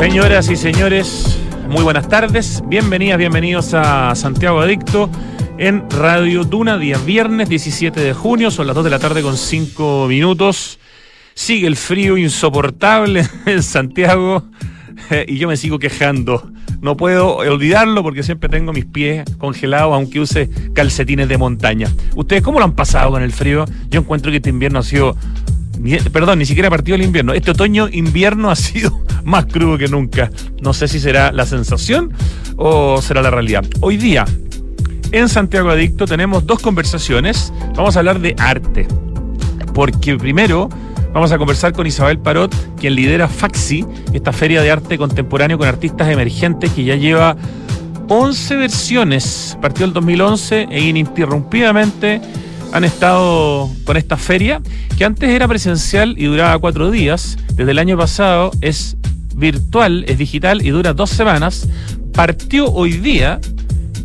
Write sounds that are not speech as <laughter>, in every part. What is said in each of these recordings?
Señoras y señores, muy buenas tardes. Bienvenidas, bienvenidos a Santiago Adicto en Radio Duna, día viernes 17 de junio, son las 2 de la tarde con 5 minutos. Sigue el frío insoportable <laughs> en Santiago eh, y yo me sigo quejando. No puedo olvidarlo porque siempre tengo mis pies congelados, aunque use calcetines de montaña. ¿Ustedes cómo lo han pasado con el frío? Yo encuentro que este invierno ha sido perdón, ni siquiera partido el invierno. Este otoño-invierno ha sido <laughs> más crudo que nunca. No sé si será la sensación o será la realidad. Hoy día, en Santiago Adicto, tenemos dos conversaciones. Vamos a hablar de arte. Porque primero vamos a conversar con Isabel Parot, quien lidera Faxi, esta feria de arte contemporáneo con artistas emergentes que ya lleva 11 versiones. Partió el 2011 e ininterrumpidamente han estado con esta feria, que antes era presencial y duraba cuatro días. Desde el año pasado es virtual, es digital y dura dos semanas. Partió hoy día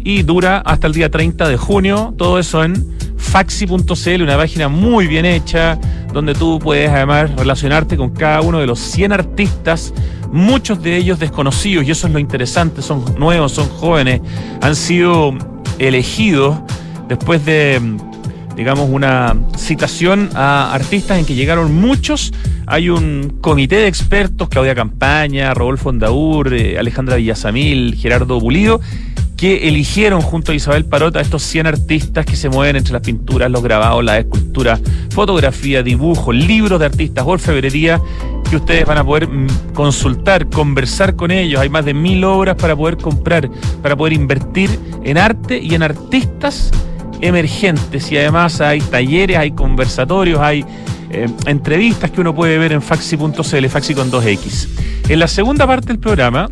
y dura hasta el día 30 de junio. Todo eso en faxi.cl, una página muy bien hecha, donde tú puedes además relacionarte con cada uno de los 100 artistas, muchos de ellos desconocidos, y eso es lo interesante, son nuevos, son jóvenes, han sido elegidos después de digamos, una citación a artistas en que llegaron muchos. Hay un comité de expertos, Claudia Campaña, Rodolfo Andaur, eh, Alejandra Villasamil, Gerardo Bulido, que eligieron junto a Isabel Parota a estos 100 artistas que se mueven entre las pinturas, los grabados, las esculturas, fotografía, dibujo, libros de artistas, orfebrería, que ustedes van a poder mm, consultar, conversar con ellos. Hay más de mil obras para poder comprar, para poder invertir en arte y en artistas emergentes y además hay talleres, hay conversatorios, hay eh, entrevistas que uno puede ver en faxi.cl, faxi con 2X. En la segunda parte del programa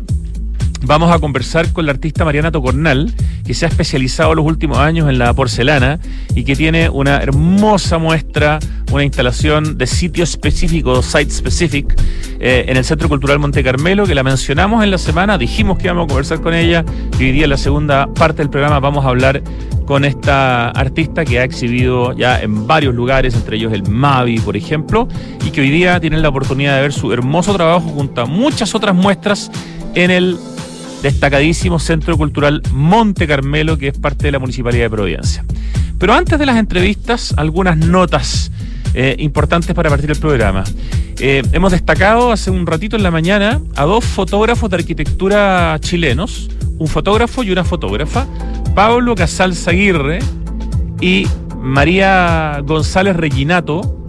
vamos a conversar con la artista Mariana Tocornal, que se ha especializado los últimos años en la porcelana y que tiene una hermosa muestra, una instalación de sitio específico, site specific, eh, en el Centro Cultural Monte Carmelo, que la mencionamos en la semana, dijimos que íbamos a conversar con ella y hoy día en la segunda parte del programa vamos a hablar con esta artista que ha exhibido ya en varios lugares, entre ellos el Mavi, por ejemplo, y que hoy día tienen la oportunidad de ver su hermoso trabajo junto a muchas otras muestras en el destacadísimo Centro Cultural Monte Carmelo, que es parte de la Municipalidad de Providencia. Pero antes de las entrevistas, algunas notas eh, importantes para partir el programa. Eh, hemos destacado hace un ratito en la mañana a dos fotógrafos de arquitectura chilenos, un fotógrafo y una fotógrafa, Pablo Casal Zaguirre y María González Reginato,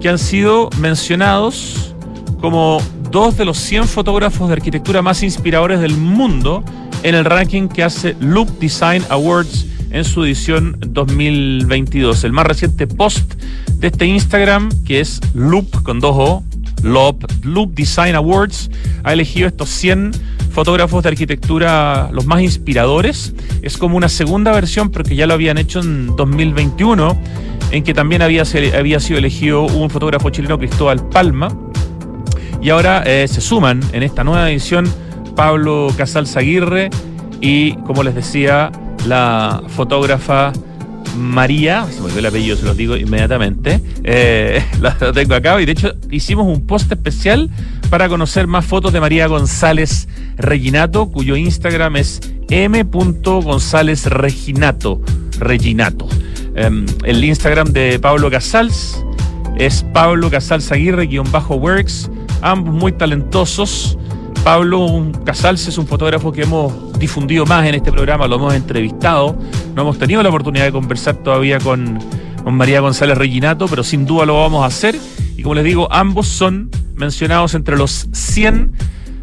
que han sido mencionados como dos de los 100 fotógrafos de arquitectura más inspiradores del mundo en el ranking que hace Loop Design Awards en su edición 2022. El más reciente post de este Instagram, que es Loop con dos O, Loop, Loop Design Awards, ha elegido estos 100 fotógrafos de arquitectura los más inspiradores. Es como una segunda versión, porque ya lo habían hecho en 2021, en que también había, había sido elegido un fotógrafo chileno, Cristóbal Palma. Y ahora eh, se suman en esta nueva edición Pablo Casal Zaguirre y, como les decía, la fotógrafa María, se me olvidó el apellido, se los digo inmediatamente, eh, <laughs> tengo acá y de hecho hicimos un post especial para conocer más fotos de María González Reginato, cuyo Instagram es m.gonzálezreginato, Reginato. Em, el Instagram de Pablo Casals es Pablo Casals Aguirre-works, ambos muy talentosos. Pablo Casals es un fotógrafo que hemos difundido más en este programa, lo hemos entrevistado, no hemos tenido la oportunidad de conversar todavía con, con María González Reginato, pero sin duda lo vamos a hacer. Y como les digo, ambos son mencionados entre los 100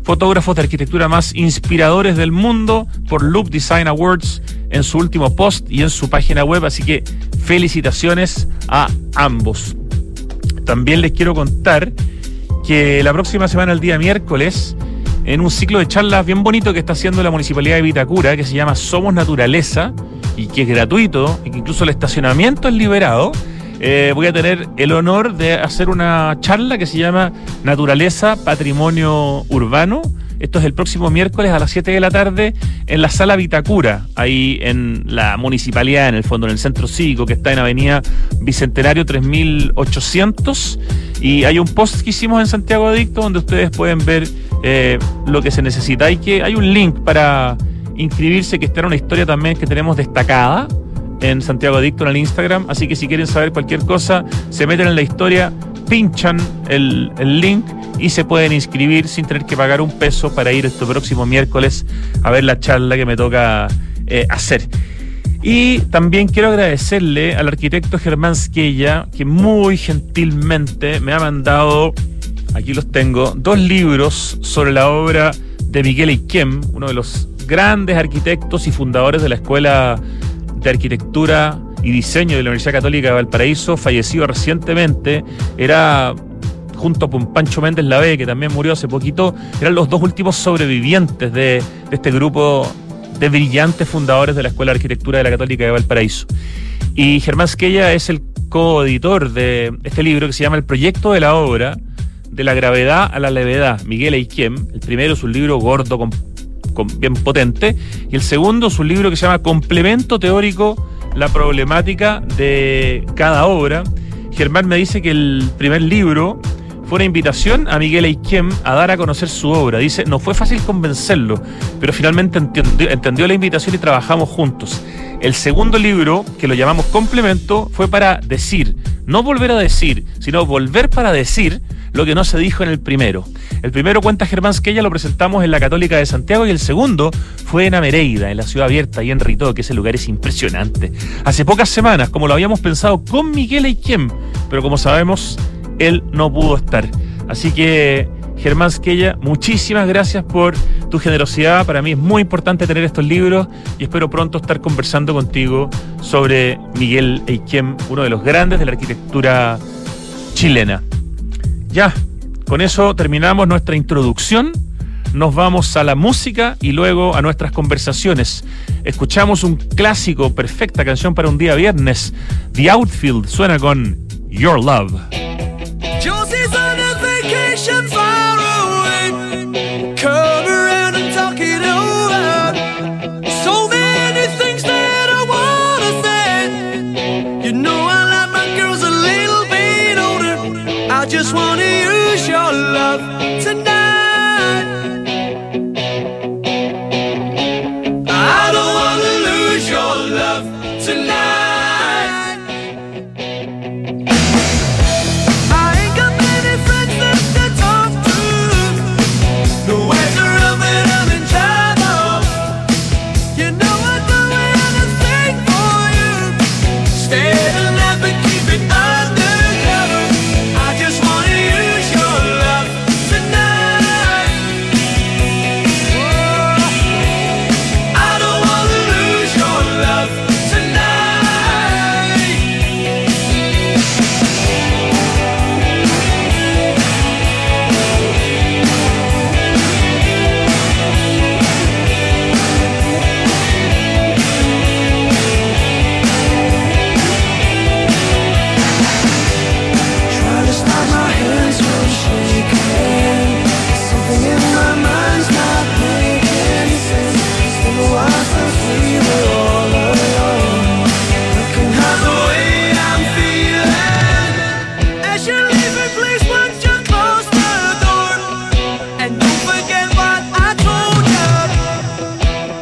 fotógrafos de arquitectura más inspiradores del mundo por Loop Design Awards en su último post y en su página web, así que felicitaciones a ambos. También les quiero contar que la próxima semana, el día miércoles, en un ciclo de charlas bien bonito que está haciendo la Municipalidad de Vitacura, que se llama Somos Naturaleza, y que es gratuito, y que incluso el estacionamiento es liberado, eh, voy a tener el honor de hacer una charla que se llama Naturaleza, Patrimonio Urbano. Esto es el próximo miércoles a las 7 de la tarde en la sala Vitacura, ahí en la municipalidad, en el fondo, en el centro cívico que está en Avenida Bicentenario 3800. Y hay un post que hicimos en Santiago Adicto donde ustedes pueden ver eh, lo que se necesita. Hay, que, hay un link para inscribirse, que está en una historia también que tenemos destacada en Santiago Adicto en el Instagram. Así que si quieren saber cualquier cosa, se meten en la historia, pinchan el, link y se pueden inscribir sin tener que pagar un peso para ir este próximo miércoles a ver la charla que me toca eh, hacer. Y también quiero agradecerle al arquitecto Germán Squella, que muy gentilmente me ha mandado, aquí los tengo, dos libros sobre la obra de Miguel Iquem, uno de los grandes arquitectos y fundadores de la Escuela de Arquitectura y Diseño de la Universidad Católica de Valparaíso, fallecido recientemente. Era junto con Pancho Méndez Lavé, que también murió hace poquito, eran los dos últimos sobrevivientes de, de este grupo de brillantes fundadores de la Escuela de Arquitectura de la Católica de Valparaíso. Y Germán Squella es el coeditor de este libro que se llama El proyecto de la obra, de la gravedad a la levedad, Miguel Eiquem. El primero es un libro gordo, con, bien potente, y el segundo es un libro que se llama Complemento teórico, la problemática de cada obra. Germán me dice que el primer libro fue una invitación a Miguel Eiquem a dar a conocer su obra. Dice, no fue fácil convencerlo, pero finalmente entendió, la invitación y trabajamos juntos. El segundo libro, que lo llamamos Complemento, fue para decir, no volver a decir, sino volver para decir lo que no se dijo en el primero. El primero cuenta Germán Squella, lo presentamos en la Católica de Santiago y el segundo fue en Amereida, en la ciudad abierta y en Rito, que ese lugar es impresionante. Hace pocas semanas, como lo habíamos pensado con Miguel Eiquem, pero como sabemos, él no pudo estar. Así que, Germán Squella, muchísimas gracias por tu generosidad. Para mí es muy importante tener estos libros y espero pronto estar conversando contigo sobre Miguel Eiquem, uno de los grandes de la arquitectura chilena. Ya, con eso terminamos nuestra introducción. Nos vamos a la música y luego a nuestras conversaciones. Escuchamos un clásico, perfecta canción para un día viernes. The Outfield suena con Your Love.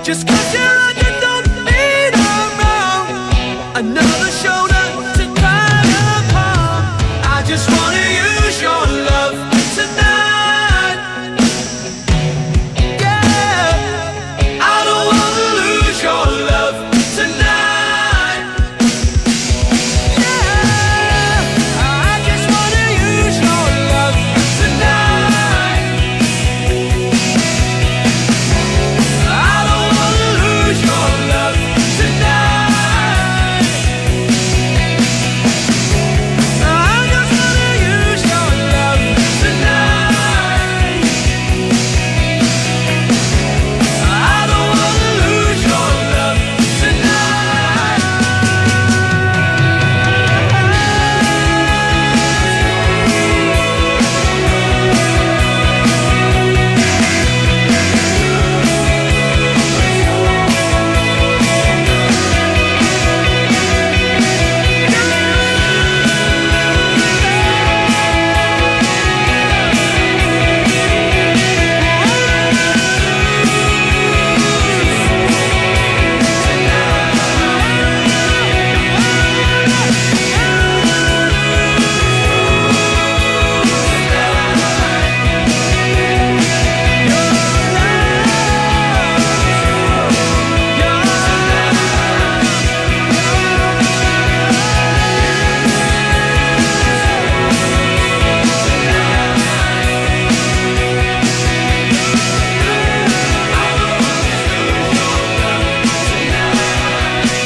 Just cause you're on you don't mean around I know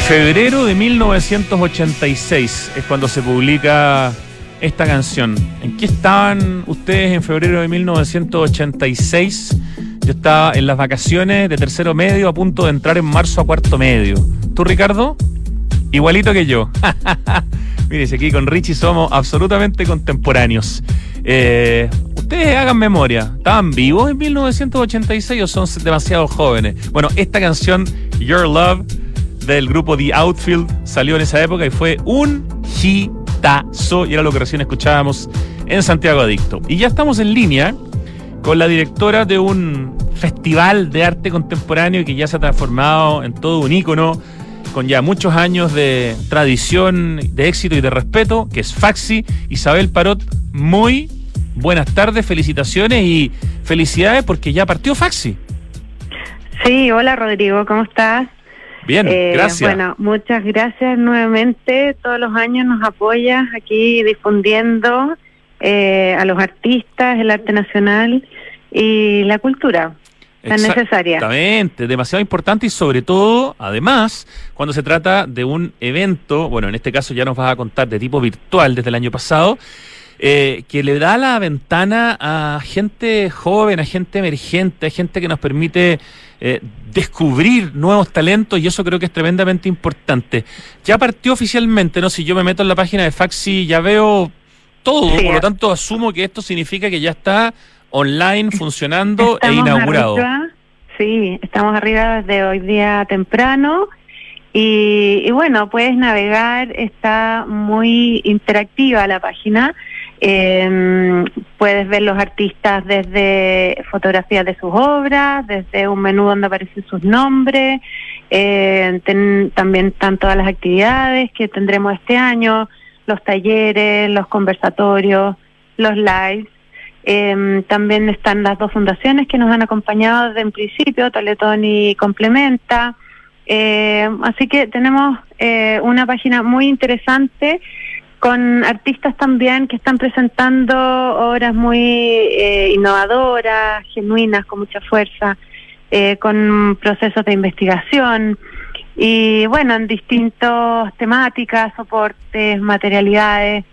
Febrero de 1986 es cuando se publica esta canción. ¿En qué estaban ustedes en febrero de 1986? Yo estaba en las vacaciones de tercero medio a punto de entrar en marzo a cuarto medio. ¿Tú, Ricardo? Igualito que yo. <laughs> Mire, aquí con Richie somos absolutamente contemporáneos. Eh, ustedes hagan memoria. ¿Estaban vivos en 1986 o son demasiado jóvenes? Bueno, esta canción, Your Love, del grupo The Outfield, salió en esa época y fue un hitazo. Y era lo que recién escuchábamos en Santiago Adicto. Y ya estamos en línea con la directora de un festival de arte contemporáneo que ya se ha transformado en todo un ícono con ya muchos años de tradición, de éxito y de respeto, que es Faxi. Isabel Parot, muy buenas tardes, felicitaciones y felicidades porque ya partió Faxi. Sí, hola Rodrigo, ¿cómo estás? Bien, eh, gracias. Bueno, muchas gracias nuevamente. Todos los años nos apoyas aquí difundiendo eh, a los artistas, el arte nacional y la cultura tan necesaria. Exactamente, demasiado importante y sobre todo, además, cuando se trata de un evento, bueno, en este caso ya nos vas a contar de tipo virtual desde el año pasado, eh, que le da la ventana a gente joven, a gente emergente, a gente que nos permite eh, descubrir nuevos talentos y eso creo que es tremendamente importante. Ya partió oficialmente, ¿no? Si yo me meto en la página de Faxi ya veo todo, por lo tanto asumo que esto significa que ya está online funcionando e inaugurado. sí, estamos arriba desde hoy día temprano. Y, bueno, puedes navegar, está muy interactiva la página. Eh, puedes ver los artistas desde fotografías de sus obras, desde un menú donde aparecen sus nombres. Eh, también están todas las actividades que tendremos este año, los talleres, los conversatorios, los lives. Eh, también están las dos fundaciones que nos han acompañado desde el principio, Toletón y Complementa. Eh, así que tenemos eh, una página muy interesante con artistas también que están presentando obras muy eh, innovadoras, genuinas, con mucha fuerza, eh, con procesos de investigación y bueno, en distintas temáticas, soportes, materialidades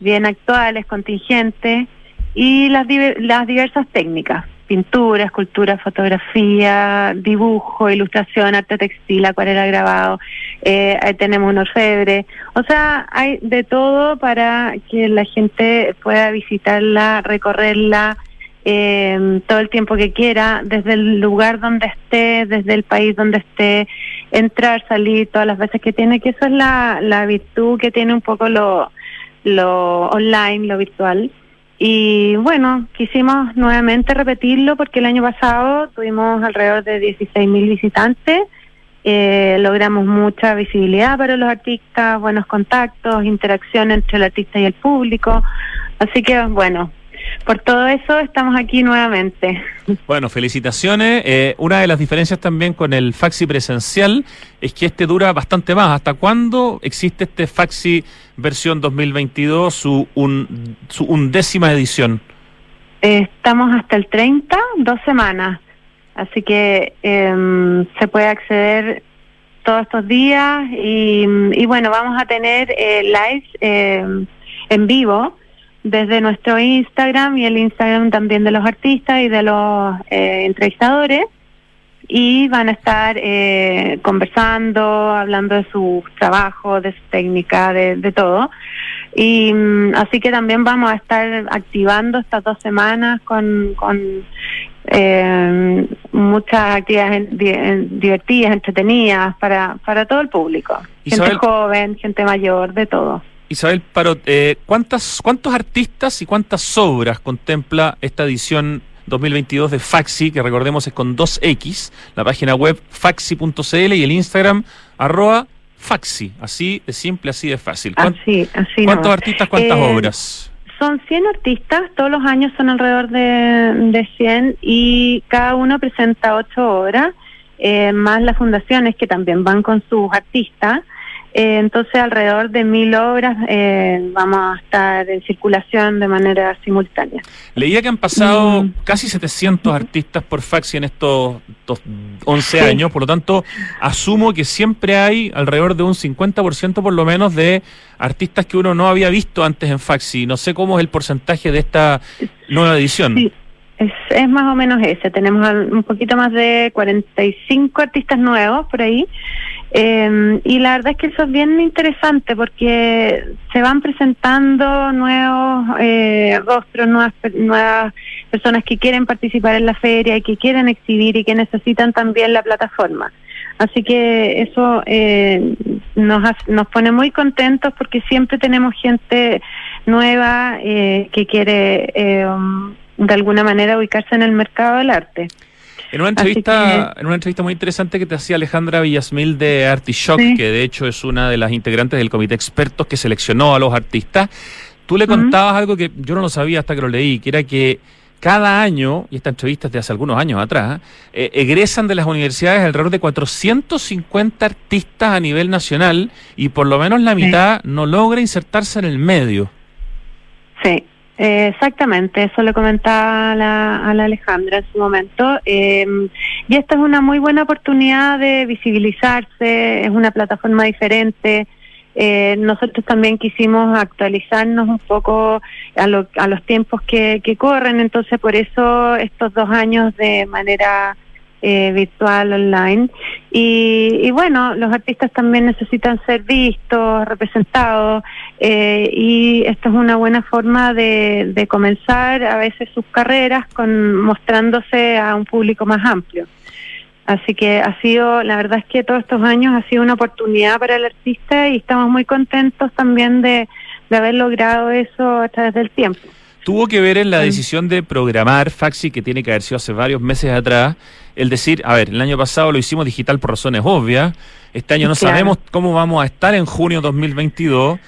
bien actuales, contingentes y las, las diversas técnicas, pintura, escultura, fotografía, dibujo, ilustración, arte textil, acuarela grabado, eh, ahí tenemos un orfebre, o sea, hay de todo para que la gente pueda visitarla, recorrerla, eh, todo el tiempo que quiera, desde el lugar donde esté, desde el país donde esté, entrar, salir todas las veces que tiene, que eso es la, la virtud que tiene un poco lo, lo online, lo virtual. Y bueno, quisimos nuevamente repetirlo porque el año pasado tuvimos alrededor de 16.000 visitantes, eh, logramos mucha visibilidad para los artistas, buenos contactos, interacción entre el artista y el público. Así que bueno, por todo eso estamos aquí nuevamente. Bueno, felicitaciones. Eh, una de las diferencias también con el Faxi presencial es que este dura bastante más. ¿Hasta cuándo existe este Faxi versión 2022, su, un, su undécima edición? estamos hasta el 30, dos semanas. Así que em, se puede acceder todos estos días y, y bueno, vamos a tener eh, live em, en vivo desde nuestro Instagram y el Instagram también de los artistas y de los eh, entrevistadores y van a estar eh, conversando, hablando de su trabajo, de su técnica, de, de todo. Y mm, así que también vamos a estar activando estas dos semanas con, con eh, muchas actividades divertidas, entretenidas para, para todo el público. Gente joven, gente mayor, de todo. Isabel Parot, eh, ¿cuántas, ¿cuántos artistas y cuántas obras contempla esta edición 2022 de Faxi, que recordemos es con 2X, la página web faxi.cl y el Instagram arroba Faxi, así de simple, así de fácil. Así, así ¿Cuántos artistas, cuántas eh, obras? Son 100 artistas, todos los años son alrededor de, de 100 y cada uno presenta 8 obras, eh, más las fundaciones que también van con sus artistas. Eh, entonces, alrededor de mil obras eh, vamos a estar en circulación de manera simultánea. Leía que han pasado mm. casi 700 artistas por Faxi en estos, 11 años, por lo tanto, asumo que siempre hay alrededor de un 50% por lo menos de artistas que uno no había visto antes en Faxi. No sé cómo es el porcentaje de esta nueva edición. Sí. Es, es, más o menos ese. Tenemos un poquito más de 45 artistas nuevos por ahí. Eh, y la verdad es que eso es bien interesante porque se van presentando nuevos eh, rostros, nuevas, nuevas personas que quieren participar en la feria y que quieren exhibir y que necesitan también la plataforma. Así que eso eh, nos, nos pone muy contentos porque siempre tenemos gente nueva eh, que quiere eh, de alguna manera ubicarse en el mercado del arte. En una entrevista, en una entrevista muy interesante que te hacía Alejandra Villasmil de Artishock, que de hecho es una de las integrantes del comité expertos que seleccionó a los artistas, tú le contabas algo que yo no lo sabía hasta que lo leí, que era que cada año, y esta entrevista es de hace algunos años atrás, eh, egresan de las universidades alrededor de 450 artistas a nivel nacional y por lo menos la mitad no logra insertarse en el medio. Sí, eh, exactamente, eso le comentaba a la, a la Alejandra en su momento. Eh, y esta es una muy buena oportunidad de visibilizarse, es una plataforma diferente. Eh, nosotros también quisimos actualizarnos un poco a, a los tiempos que, que corren, entonces por eso estos dos años de manera eh, virtual, online. Y, bueno, los artistas también necesitan ser vistos, representados, eh, y esto es una buena forma de, de comenzar a veces sus carreras con mostrándose a un público más amplio. Así que ha sido, la verdad es que todos estos años ha sido una oportunidad para el artista y estamos muy contentos también de, de haber logrado eso a través del tiempo tuvo que ver en la decisión de programar Faxi, que tiene que haber sido hace varios meses atrás, el decir, a ver, el año pasado lo hicimos digital por razones obvias, este año no sabemos cómo vamos a estar en junio 2022,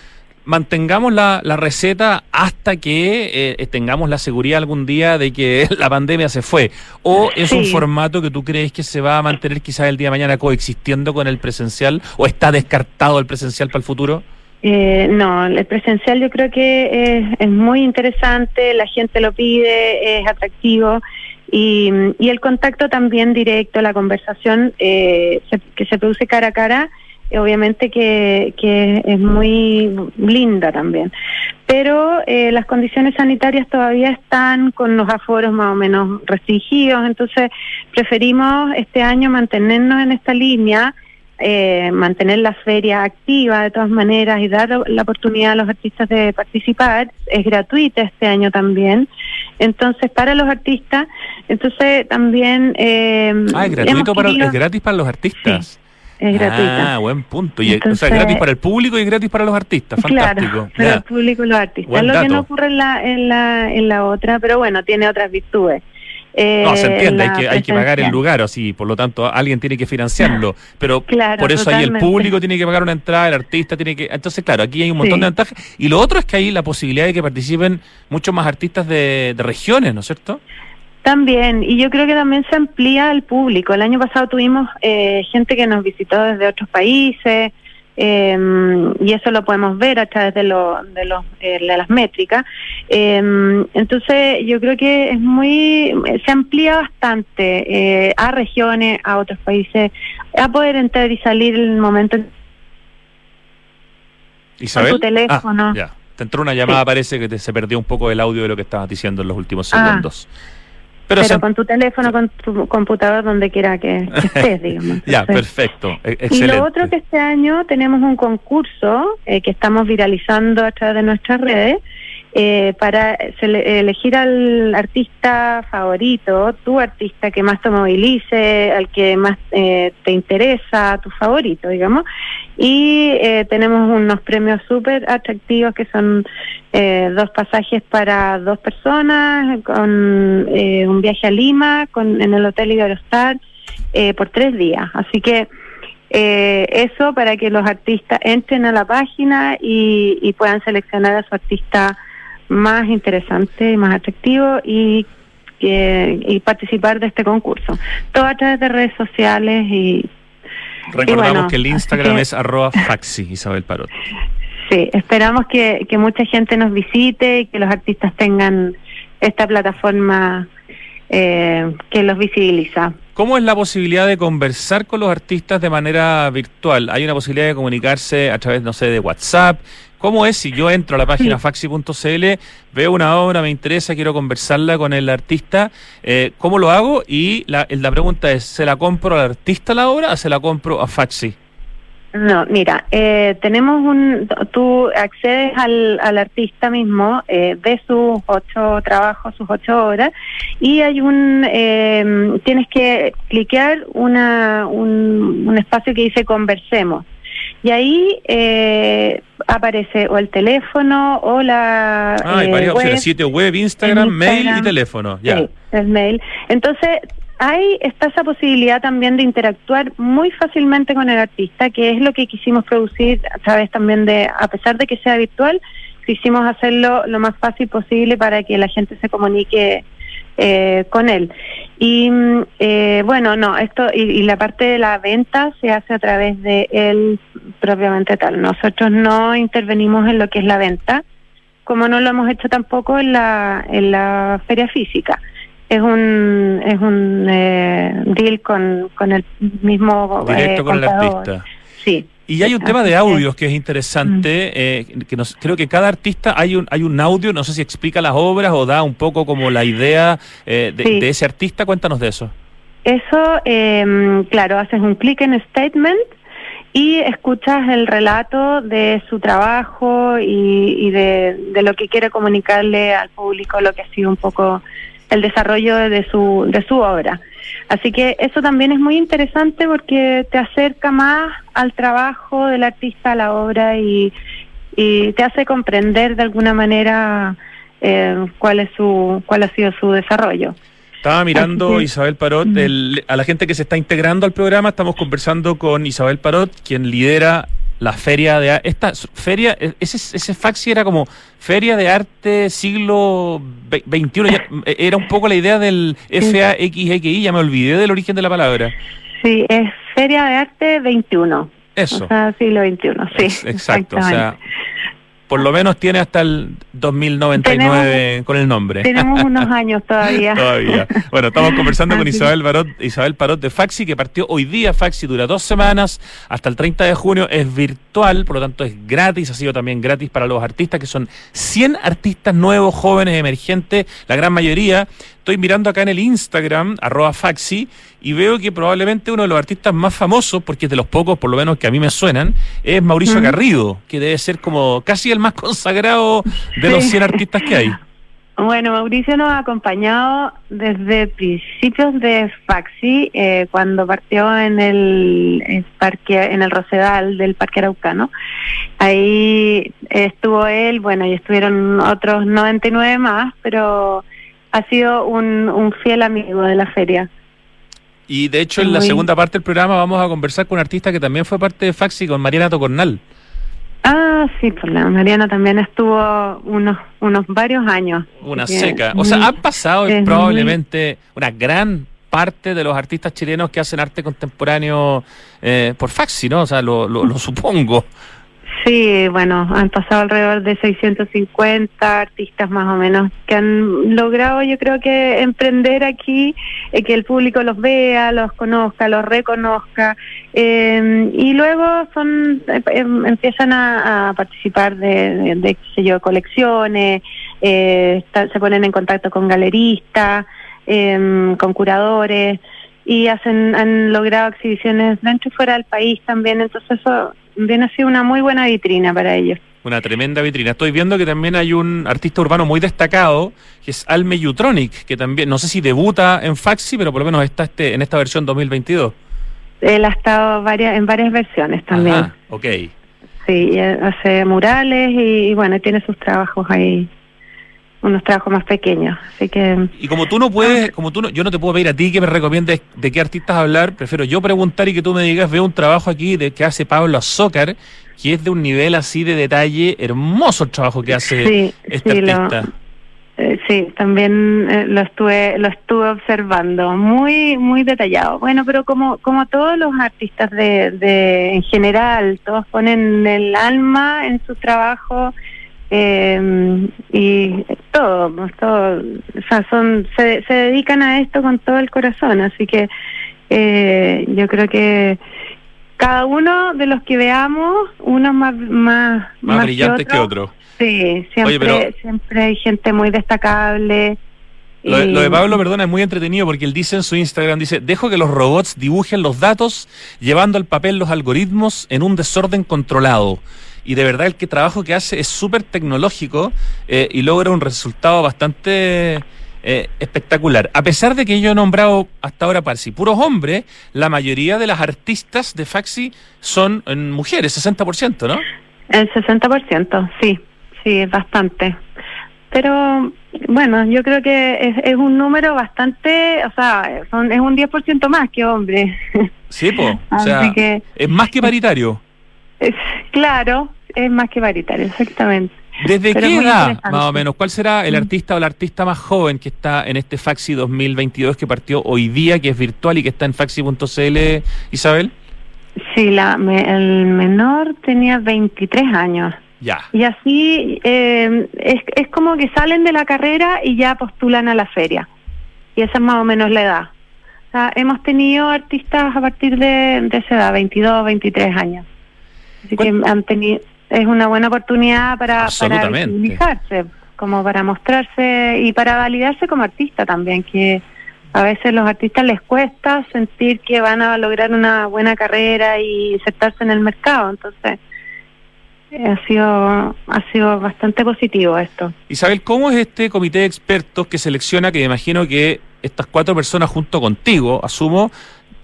mantengamos la, la receta hasta que eh, tengamos la seguridad algún día de que <laughs> la pandemia se fue. ¿O es un formato que tú crees que se va a mantener quizás el día de mañana coexistiendo con el presencial o está descartado el presencial para el futuro? Eh, no, el presencial yo creo que es, muy interesante, la gente lo pide, es atractivo y, el contacto también directo, la conversación eh, que se produce cara a cara, eh, obviamente que, es muy linda también. Pero las condiciones sanitarias todavía están con los aforos más o menos restringidos, entonces preferimos este año mantenernos en esta línea eh, mantener la feria activa de todas maneras y dar la oportunidad a los artistas de participar. Es gratuita este año también. Entonces, para los artistas, entonces también... Eh, ah, es gratuito para, es gratis para los artistas. es gratuita. Ah, buen punto. Y, o sea, gratis para el público y gratis para los artistas. Fantástico. Claro, para el público y los artistas. lo que no ocurre en la, en, la, en la otra, pero bueno, tiene otras virtudes no, se entiende, hay que, hay que pagar el lugar, así, por lo tanto, alguien tiene que financiarlo, <laughs> pero por eso ahí el público tiene que pagar una entrada, el artista tiene que... Entonces, claro, aquí hay un montón de ventajas. Y lo otro es que hay la posibilidad de que participen muchos más artistas de, de regiones, ¿no es cierto? También, y yo creo que también se amplía el público. El año pasado tuvimos eh, gente que nos visitó desde otros países, eh, y eso lo podemos ver a través de, lo, de, los, eh, de las métricas. Eh, entonces, yo creo que es muy, se amplía bastante eh, a regiones, a otros países, a poder entrar y salir en el momento. Isabel, tu teléfono. Ah, ya. Te entró una llamada, parece que te, se perdió un poco el audio de lo que estabas diciendo en los últimos ah. Pero, con tu teléfono, con tu computador, donde quiera que, <laughs> estés, digamos. ya, perfecto. Excelente. Y lo otro que este año tenemos un concurso eh, que estamos viralizando a través de nuestras redes, eh, para elegir al artista favorito, tu artista que más te movilice, al que más eh, te interesa, tu favorito, digamos. Y eh, tenemos unos premios súper atractivos que son dos pasajes para dos personas, con un viaje a Lima, con en el Hotel Iberostar, por tres días. Así que... eso para que los artistas entren a la página y, y puedan seleccionar a su artista más interesante y más atractivo y, y participar de este concurso. Todo a través de redes sociales y Recordamos que el Instagram es arroba faxi, Isabel Parot. <laughs> Sí, esperamos que, que mucha gente nos visite y que los artistas tengan esta plataforma eh, que los visibiliza. ¿Cómo es la posibilidad de conversar con los artistas de manera virtual? ¿Hay una posibilidad de comunicarse a través, no sé, de WhatsApp? ¿Cómo es si yo entro a la página <laughs> faxi.cl, veo una obra, me interesa, quiero conversarla con el artista? Eh, ¿Cómo lo hago? Y la, la pregunta es, ¿se la compro al artista la obra o se la compro a Faxi? No, mira, eh, tenemos un, tú accedes al, al artista mismo, eh, ves sus ocho trabajos, sus ocho horas, y hay un, eh, tienes que cliquear una, un, un espacio que dice conversemos. Y ahí eh, aparece o el teléfono o la. Ah, hay varias opciones: sitio web, Instagram, mail y teléfono. Ya. Sí, el mail. Entonces, ahí está esa posibilidad también de interactuar muy fácilmente con el artista, que es lo que quisimos producir a través también de, a pesar de que sea virtual, quisimos hacerlo lo más fácil posible para que la gente se comunique eh, con él. Y eh, bueno, no, esto y, y, la parte de la venta se hace a través de él propiamente tal. Nosotros no intervenimos en lo que es la venta, como no lo hemos hecho tampoco en la, en la feria física es un es un eh, deal con, con el mismo directo eh, con el artista sí y hay un tema de audios que es interesante, eh, que nos, creo que cada artista hay un hay un audio, no sé si explica las obras o da un poco como la idea eh, de, Sí. de ese artista, cuéntanos de eso. Eso, eh, claro, haces un clic en statement y escuchas el relato de su trabajo y, y de, de lo que quiere comunicarle al público, lo que ha sido un poco el desarrollo de su, de su obra. Así que eso también es muy interesante porque te acerca más al trabajo del artista, a la obra y, y te hace comprender de alguna manera eh, cuál es su, cuál ha sido su desarrollo. Estaba mirando Isabel Parot, el- a la gente que se está integrando al programa, estamos conversando con Isabel Parot, quien lidera la feria de esta feria, e- ese, ese faxi era como feria de arte siglo XXI, ya- era un poco la idea del FAXXI, ya me olvidé del origen de la palabra. Sí, es Feria de Arte 21. Eso. O sea, siglo XXI, sí. Ex- Exacto, o sea. Por lo menos tiene hasta el 2099 con el nombre. Tenemos <laughs> unos años todavía. Todavía. Bueno, estamos <laughs> conversando con Isabel Parot, Isabel Parot de Faxi, que partió hoy día. Faxi dura dos semanas hasta el 30 de junio. Es virtual, por lo tanto es gratis. Ha sido también gratis para los artistas, que son 100 artistas nuevos, jóvenes, emergentes, la gran mayoría. Estoy mirando acá en el Instagram, arroba Faxi, y veo que probablemente uno de los artistas más famosos, porque es de los pocos, por lo menos que a mí me suenan, es Mauricio. Garrido, que debe ser como casi el más <laughs> consagrado de los Sí. 100 artistas que hay. Bueno, Mauricio nos ha acompañado desde principios de Faxi, eh, cuando partió en el, el parque, en el Rosedal del Parque Araucano. Ahí estuvo él, bueno, y estuvieron otros 99 más, pero ha sido un, un fiel amigo de la feria. Y de hecho, en la segunda parte del programa vamos a conversar con un artista que también fue parte de Faxi, con Mariana Tocornal. Ah, sí, pues la Mariana también estuvo unos unos varios años. Una seca. O sea, han pasado muy- probablemente una gran parte de los artistas chilenos que hacen arte contemporáneo eh, por Faxi, ¿no? O sea, lo, lo, lo supongo. Sí, bueno, han pasado alrededor de 650 artistas más o menos que han logrado, yo creo que emprender aquí, eh, que el público los vea, los conozca, los reconozca, eh, y luego son eh, em- empiezan a, participar de, de, de, qué sé yo, colecciones, eh, está- se ponen en contacto con galeristas, em, con curadores y hacen han logrado exhibiciones dentro y fuera del país también, entonces eso bien ha sido una muy buena vitrina para ellos. Una tremenda vitrina. Estoy viendo que también hay un artista urbano muy destacado, que es Alme Yutronic, que también, no sé si debuta en Faxi, pero por lo menos está este, en esta versión 2022. Él ha estado varias, en varias versiones también. Ajá, ok. Sí, y hace murales y, y bueno, tiene sus trabajos ahí, unos trabajos más pequeños. Así que Y como tú no puedes, como tú no, yo no te puedo pedir a ti que me recomiendes de qué artistas hablar, prefiero yo preguntar y que tú me digas, veo un trabajo aquí de que hace Pablo Azócar, que es de un nivel así de detalle, hermoso el trabajo que hace sí, este sí, lo- artista. Eh, sí, también eh, lo estuve lo estuve observando, muy muy detallado. Bueno, pero como como todos los artistas de, de en general, todos ponen el alma en su trabajo eh, y todo, todo, o sea, son se, se dedican a esto con todo el corazón, así que eh, yo creo que cada uno de los que veamos, uno más más, más, brillante que otro. Sí, siempre, siempre hay gente muy destacable. Lo, de Pablo, perdona, es muy entretenido porque él dice en su Instagram, dice, dejo que los robots dibujen los datos llevando al papel los algoritmos en un desorden controlado. Y de verdad el que trabajo que hace es súper tecnológico eh, y logra un resultado bastante eh, espectacular. A pesar de que yo he nombrado hasta ahora Parsi puros hombres, la mayoría de las artistas de Faxi son mujeres, 60%, ¿no? El 60%, sí, sí, es bastante. Pero bueno, yo creo que es, un número bastante, o sea, son, es un 10% más que hombres. Sí, pues, o <laughs> sea, es más que paritario. Es, claro, es más que paritario, exactamente. ¿Desde qué edad, más o menos? ¿Cuál será el mm. artista o la artista más joven que está en este Faxi 2022 que partió hoy día, que es virtual y que está en faxi.cl, Isabel? Sí, la, el menor tenía 23 años. Ya. Y así eh, es, es como que salen de la carrera y ya postulan a la feria. Y esa es más o menos la edad. O sea, hemos tenido artistas a partir de, de esa edad, 22, 23 años. Así que han tenido es una buena oportunidad para, para visibilizarse, como para mostrarse y para validarse como artista también, que a veces los artistas les cuesta sentir que van a lograr una buena carrera y aceptarse en el mercado, entonces eh, ha sido ha sido bastante positivo esto. Isabel, ¿cómo es este comité de expertos que selecciona, que me imagino que estas cuatro personas junto contigo, asumo,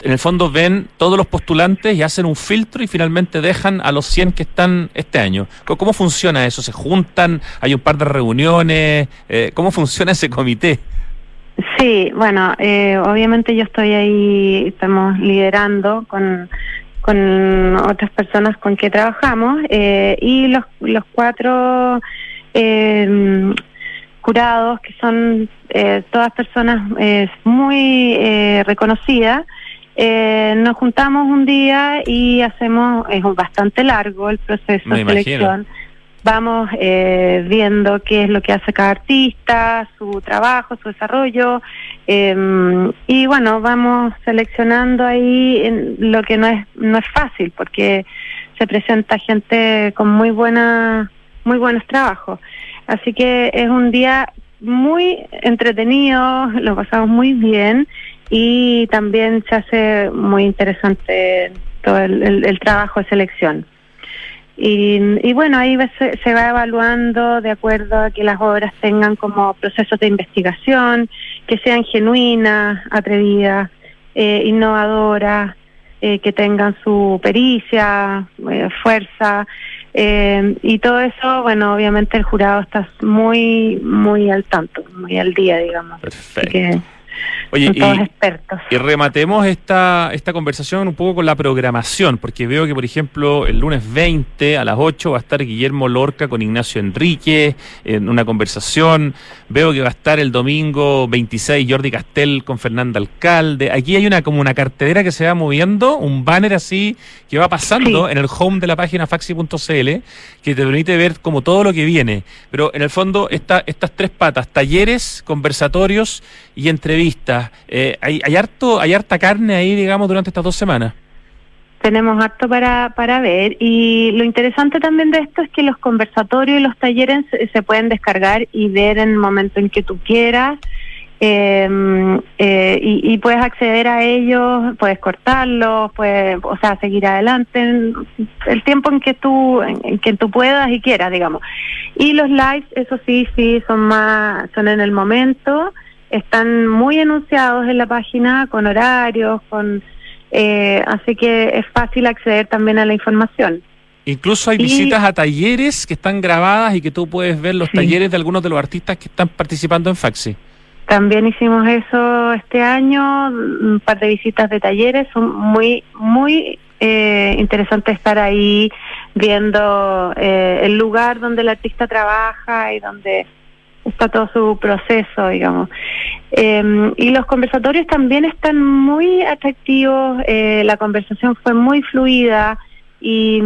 en el fondo ven todos los postulantes y hacen un filtro y finalmente dejan a los 100 que están este año. ¿Cómo funciona eso? ¿Se juntan? ¿Hay un par de reuniones? Eh, ¿Cómo funciona ese comité? Sí, bueno, eh, obviamente yo estoy ahí, estamos liderando con, con otras personas con que trabajamos eh, y los, los cuatro jurados, que son todas personas muy reconocidas, eh, nos juntamos un día y hacemos, es bastante largo el proceso de selección. Vamos eh, viendo qué es lo que hace cada artista, su trabajo, su desarrollo, em, y bueno, vamos seleccionando ahí en lo que no es no es fácil porque se presenta gente con muy buena muy buenos trabajos. Así que es un día muy entretenido, lo pasamos muy bien y también se hace muy interesante todo el, trabajo de selección. Y, bueno, ahí se, va evaluando de acuerdo a que las obras tengan como procesos de investigación, que sean genuinas, atrevidas, eh, innovadoras, eh, que tengan su pericia, eh, fuerza, y todo eso, bueno, obviamente el jurado está muy, muy al tanto, muy al día, digamos. Perfecto. Oye, y, rematemos esta, esta conversación un poco con la programación, porque veo que, por ejemplo, el lunes 20 a las 8 va a estar Guillermo Lorca con Ignacio Enrique en una conversación. Veo que va a estar el domingo 26 Jordi Castel con Fernanda Alcalde. Aquí hay una como una cartera que se va moviendo, un banner así que va pasando en el home de la página faxi.cl que te permite ver como todo lo que viene. Pero en el fondo, esta, estas tres patas, talleres, conversatorios y entrevistas. Eh, hay, hay, harto, hay harta carne ahí, digamos, durante estas dos semanas. Tenemos harto para, para ver y lo interesante también de esto es que los conversatorios y los talleres se pueden descargar y ver en el momento en que tú quieras. Em, eh, y, puedes acceder a ellos, puedes cortarlos, puedes, o sea, seguir adelante el tiempo en que tú, en, que tú puedas y quieras, digamos. Y los lives, eso sí, sí, son más, son en el momento están muy enunciados en la página con horarios, con eh, así que es fácil acceder también a la información. Incluso hay visitas a talleres que están grabadas y que tú puedes ver los talleres de algunos de los artistas que están participando en Faxi. También hicimos eso este año, un par de visitas de talleres, son muy, muy eh, interesante estar ahí viendo eh, el lugar donde el artista trabaja y donde está todo su proceso, digamos. Em, y los conversatorios también están muy atractivos, eh, la conversación fue muy fluida y,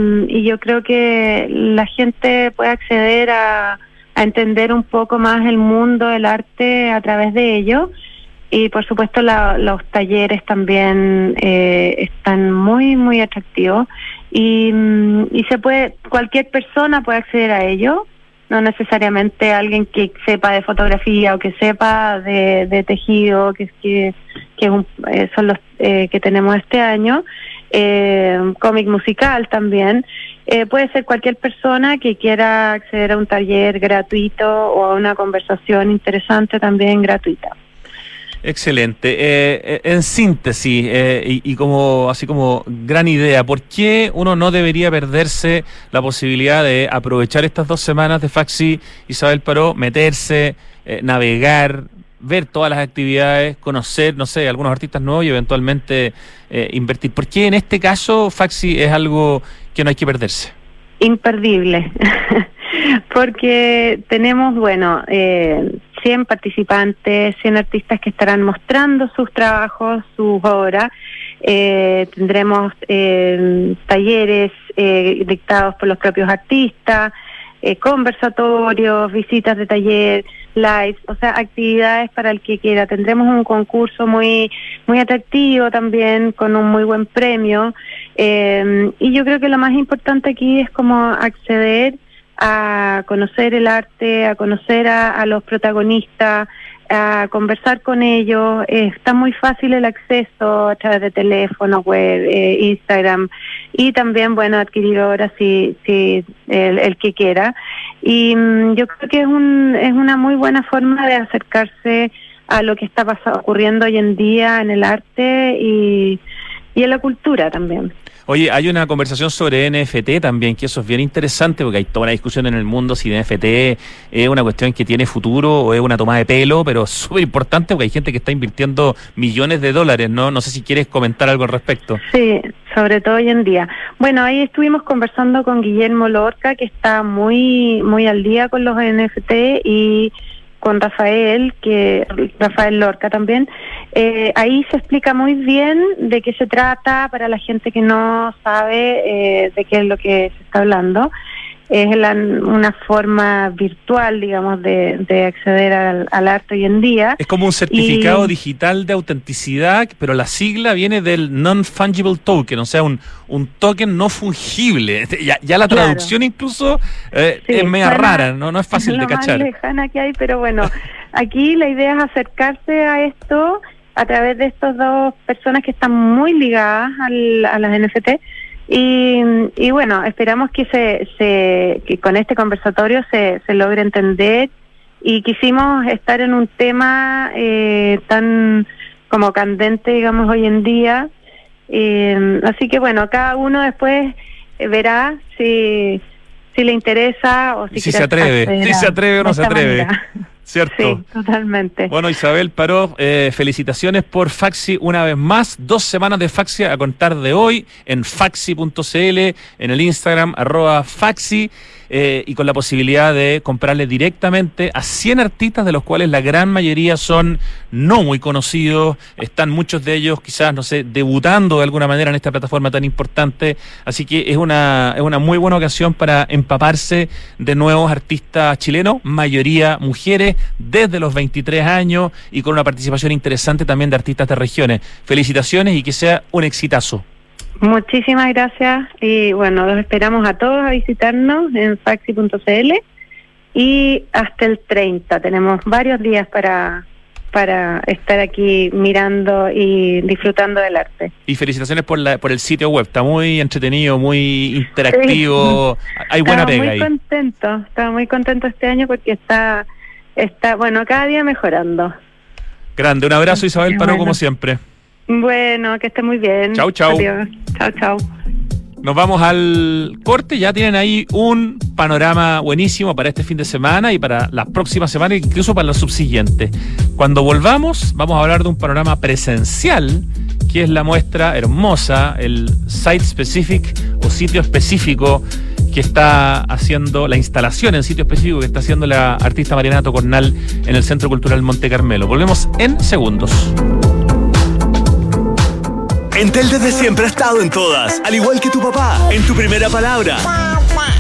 yo creo que la gente puede acceder a, entender un poco más el mundo del arte a través de ello. Y por supuesto los talleres también eh, están muy, muy atractivos. Y, y se puede, cualquier persona puede acceder a ello no necesariamente alguien que sepa de fotografía o que sepa de, tejido, que, que, que eh, son los eh, que tenemos este año, eh, cómic musical también. Puede ser cualquier persona que quiera acceder a un taller gratuito o a una conversación interesante también gratuita. Excelente. Eh, eh, en síntesis, eh, y, como así como gran idea, ¿por qué uno no debería perderse la posibilidad de aprovechar estas dos semanas de Faxi Isabel Paró, meterse, navegar, ver todas las actividades, conocer, no sé, algunos artistas nuevos y eventualmente invertir? ¿Por qué en este caso Faxi es algo que no hay que perderse? Imperdible. <laughs> Porque tenemos, bueno, eh, 100 participantes, 100 artistas que estarán mostrando sus trabajos, sus obras. Eh, tendremos eh, talleres eh, dictados por los propios artistas, eh, conversatorios, visitas de taller, lives, o sea, actividades para el que quiera. Tendremos un concurso muy muy atractivo también con un muy buen premio. y yo creo que lo más importante aquí es como acceder a conocer el arte, a conocer a, los protagonistas, a conversar con ellos. está muy fácil el acceso a través de teléfono, web, eh, Instagram y también, bueno, adquirir ahora si, si el, que quiera. Y mm, yo creo que es, un, es una muy buena forma de acercarse a lo que está pasando, ocurriendo hoy en día en el arte y, y en la cultura también. Oye, hay una conversación sobre NFT también, que eso es bien interesante, porque hay toda una discusión en el mundo si NFT es una cuestión que tiene futuro o es una toma de pelo, pero es súper importante porque hay gente que está invirtiendo millones de dólares, ¿no? No sé si quieres comentar algo al respecto. Sí, sobre todo hoy en día. Bueno, ahí estuvimos conversando con Guillermo Lorca, que está muy, muy al día con los NFT y con Rafael, que Rafael Lorca también. Eh, ahí se explica muy bien de qué se trata para la gente que no sabe eh, de qué es lo que se está hablando es una forma virtual, digamos, de, acceder al, arte hoy en día. Es como un certificado digital de autenticidad, pero la sigla viene del non-fungible token, o sea, un, un token no fungible. <laughs> Ya, la traducción incluso eh, es media rara, ¿no? no es fácil de cachar. Más lejana que hay, pero bueno, aquí la idea es acercarse a esto a través de estas dos personas que están muy ligadas al, a las NFT y, y bueno, esperamos que, se, se, que con este conversatorio se, se logre entender y quisimos estar en un tema eh, tan como candente, digamos, hoy en día. Eh, así que bueno, cada uno después verá si, si le interesa o si, si se atreve, si se atreve o no se atreve. ¿Cierto? Sí, totalmente. Bueno, Isabel Paró, eh, felicitaciones por Faxi una vez más. Dos semanas de Faxi a contar de hoy en faxi.cl, en el Instagram, arroba Faxi. Eh, y con la posibilidad de comprarle directamente a 100 artistas, de los cuales la gran mayoría son no muy conocidos, están muchos de ellos quizás, no sé, debutando de alguna manera en esta plataforma tan importante, así que es una, es una muy buena ocasión para empaparse de nuevos artistas chilenos, mayoría mujeres, desde los 23 años y con una participación interesante también de artistas de regiones. Felicitaciones y que sea un exitazo. Muchísimas gracias y bueno, los esperamos a todos a visitarnos en faxi.cl y hasta el 30 tenemos varios días para para estar aquí mirando y disfrutando del arte. Y felicitaciones por la, por el sitio web, está muy entretenido, muy interactivo, <laughs> hay buena pega muy contento, estaba muy contento este año porque está está bueno, cada día mejorando. Grande, un abrazo Isabel Paró como siempre. Bueno, que esté muy bien. Chau, chau. Adiós. Chau, chau. Nos vamos al corte, ya tienen ahí un panorama buenísimo para este fin de semana y para las próximas semanas, incluso para las subsiguientes. Cuando volvamos, vamos a hablar de un panorama presencial, que es la muestra hermosa, el site specific o sitio específico que está haciendo la instalación en sitio específico que está haciendo la artista Mariana Tocornal en el Centro Cultural Monte Carmelo. Volvemos en segundos. Entel desde siempre ha estado en todas, al igual que tu papá, en tu primera palabra,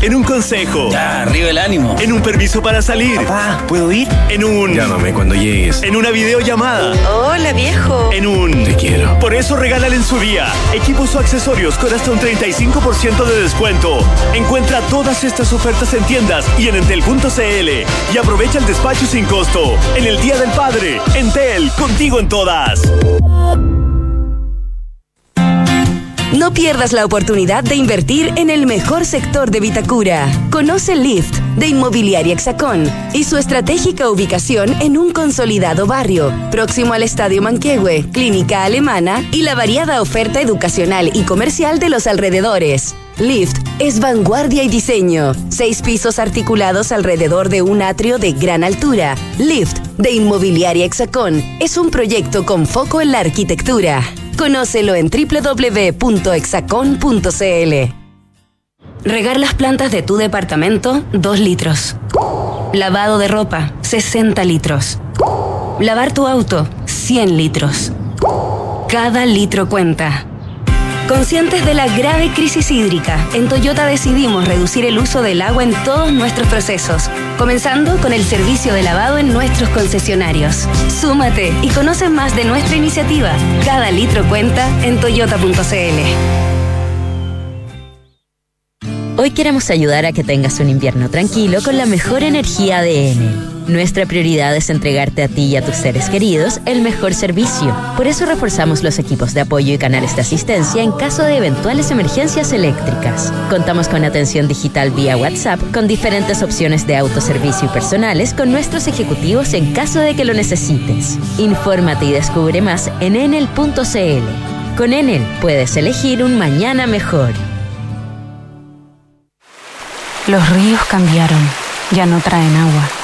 en un consejo, Ya, arriba el ánimo. en un permiso para salir, Papá, ¿puedo ir? en un... Llámame cuando llegues. En una videollamada, Hola viejo. en un... Te quiero. Por eso regálale en su día equipos o accesorios con hasta un 35% de descuento. Encuentra todas estas ofertas en tiendas y en entel.cl y aprovecha el despacho sin costo. En el Día del Padre, Entel, contigo en todas. No pierdas la oportunidad de invertir en el mejor sector de Vitacura. Conoce Lift de Inmobiliaria Hexacón y su estratégica ubicación en un consolidado barrio, próximo al Estadio Manquehue, Clínica Alemana y la variada oferta educacional y comercial de los alrededores. Lift es vanguardia y diseño. Seis pisos articulados alrededor de un atrio de gran altura. Lift de Inmobiliaria Hexacón es un proyecto con foco en la arquitectura. Conócelo en www.exacon.cl. Regar las plantas de tu departamento, 2 litros. Lavado de ropa, 60 litros. Lavar tu auto, 100 litros. Cada litro cuenta. Conscientes de la grave crisis hídrica, en Toyota decidimos reducir el uso del agua en todos nuestros procesos, comenzando con el servicio de lavado en nuestros concesionarios. Súmate y conoce más de nuestra iniciativa. Cada litro cuenta en toyota.cl. Hoy queremos ayudar a que tengas un invierno tranquilo con la mejor energía de Enel. Nuestra prioridad es entregarte a ti y a tus seres queridos el mejor servicio. Por eso reforzamos los equipos de apoyo y canales de asistencia en caso de eventuales emergencias eléctricas. Contamos con atención digital vía WhatsApp con diferentes opciones de autoservicio y personales con nuestros ejecutivos en caso de que lo necesites. Infórmate y descubre más en enel.cl. Con Enel puedes elegir un mañana mejor. Los ríos cambiaron, ya no traen agua.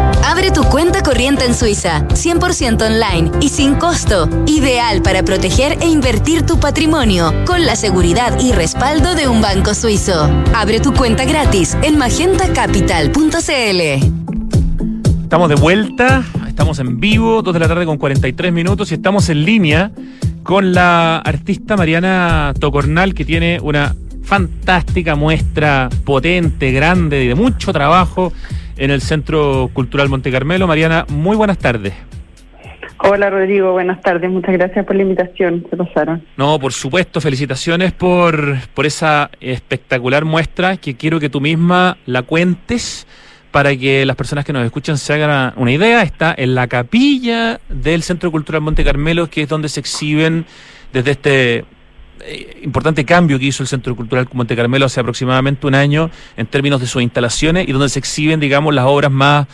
Abre tu cuenta corriente en Suiza, 100% online y sin costo. Ideal para proteger e invertir tu patrimonio con la seguridad y respaldo de un banco suizo. Abre tu cuenta gratis en magentacapital.cl. Estamos de vuelta, estamos en vivo, 2 de la tarde con 43 minutos y estamos en línea con la artista Mariana Tocornal que tiene una fantástica muestra potente, grande y de mucho trabajo en el Centro Cultural Monte Carmelo. Mariana, muy buenas tardes. Hola Rodrigo, buenas tardes. Muchas gracias por la invitación. Se pasaron. No, por supuesto, felicitaciones por, por esa espectacular muestra que quiero que tú misma la cuentes para que las personas que nos escuchan se hagan una idea. Está en la capilla del Centro Cultural Monte Carmelo, que es donde se exhiben desde este eh, importante cambio que hizo el Centro Cultural Monte Carmelo hace aproximadamente un año en términos de sus instalaciones y donde se exhiben, digamos, las obras más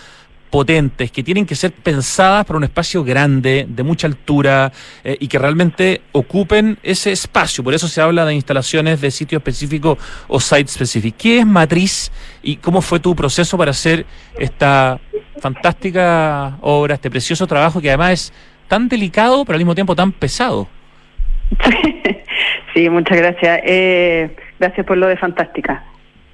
potentes, que tienen que ser pensadas para un espacio grande, de mucha altura eh, y que realmente ocupen ese espacio. Por eso se habla de instalaciones de sitio específico o site específico. ¿Qué es Matriz y cómo fue tu proceso para hacer esta fantástica obra, este precioso trabajo que además es tan delicado pero al mismo tiempo tan pesado? <laughs> Sí, muchas gracias. Eh, gracias por lo de fantástica.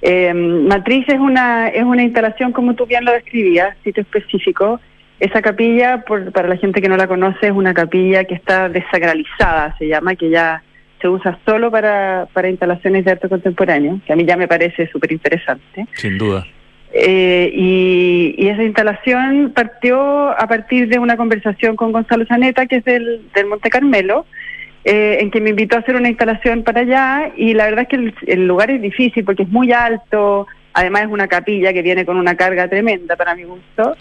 Eh, Matriz es una es una instalación, como tú bien lo describías, sitio específico. Esa capilla, por, para la gente que no la conoce, es una capilla que está desacralizada, se llama, que ya se usa solo para, para instalaciones de arte contemporáneo, que a mí ya me parece súper interesante. Sin duda. Eh, y, y esa instalación partió a partir de una conversación con Gonzalo Zaneta, que es del, del Monte Carmelo, eh, en que me invitó a hacer una instalación para allá y la verdad es que el, el, lugar es difícil porque es muy alto, además es una capilla que viene con una carga tremenda para mi gusto.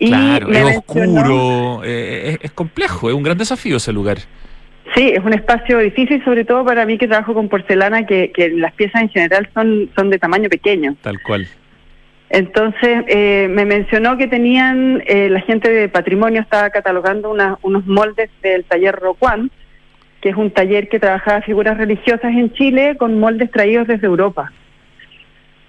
Y claro, es oscuro, eh, es, es, complejo, es un gran desafío ese lugar. Sí, es un espacio difícil, sobre todo para mí que trabajo con porcelana, que, que las piezas en general son, son de tamaño pequeño. Tal cual. Entonces eh, me mencionó que tenían, eh, la gente de patrimonio estaba catalogando unos moldes del taller Roquan, que es un taller que trabajaba figuras religiosas en Chile con moldes traídos desde Europa.